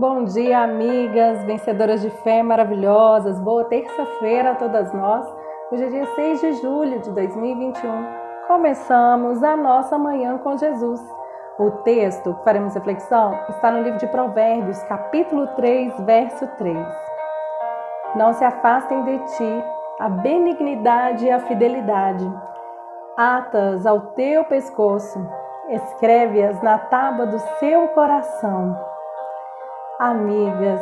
Bom dia, amigas, vencedoras de fé maravilhosas. Boa terça-feira a todas nós. Hoje é dia 6 de julho de 2021. Começamos a nossa manhã com Jesus. O texto que faremos reflexão está no livro de Provérbios, capítulo 3, verso 3. Não se afastem de ti a benignidade e a fidelidade. Atas ao teu pescoço, escreve-as na tábua do seu coração Amigas,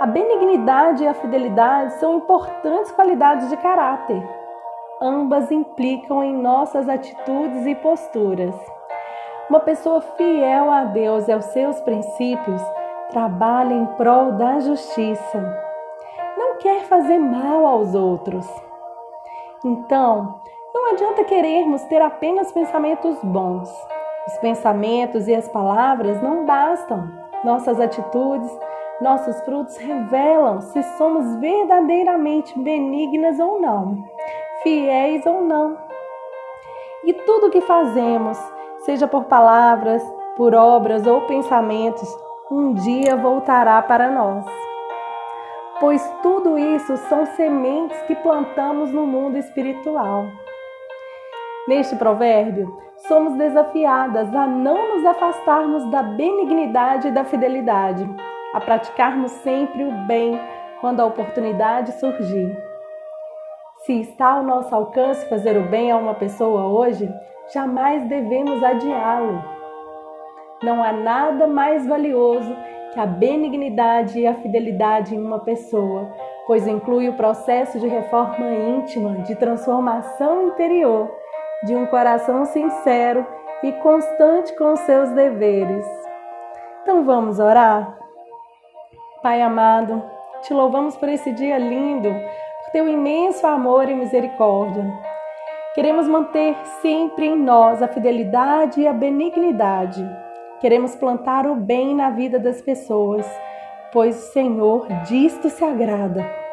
a benignidade e a fidelidade são importantes qualidades de caráter. Ambas implicam em nossas atitudes e posturas. Uma pessoa fiel a Deus e aos seus princípios trabalha em prol da justiça. Não quer fazer mal aos outros. Então, não adianta querermos ter apenas pensamentos bons. Os pensamentos e as palavras não bastam nossas atitudes, nossos frutos revelam se somos verdadeiramente benignas ou não, fiéis ou não. E tudo que fazemos, seja por palavras, por obras ou pensamentos, um dia voltará para nós. Pois tudo isso são sementes que plantamos no mundo espiritual. Neste provérbio, somos desafiadas a não nos afastarmos da benignidade e da fidelidade, a praticarmos sempre o bem quando a oportunidade surgir. Se está ao nosso alcance fazer o bem a uma pessoa hoje, jamais devemos adiá-lo. Não há nada mais valioso que a benignidade e a fidelidade em uma pessoa, pois inclui o processo de reforma íntima, de transformação interior de um coração sincero e constante com seus deveres. Então vamos orar? Pai amado, te louvamos por esse dia lindo, por teu imenso amor e misericórdia. Queremos manter sempre em nós a fidelidade e a benignidade. Queremos plantar o bem na vida das pessoas, pois o Senhor disto se agrada.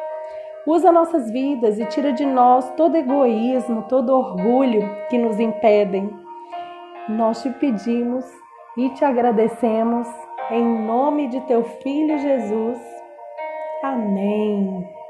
Usa nossas vidas e tira de nós todo egoísmo, todo orgulho que nos impedem. Nós te pedimos e te agradecemos em nome de teu filho Jesus. Amém.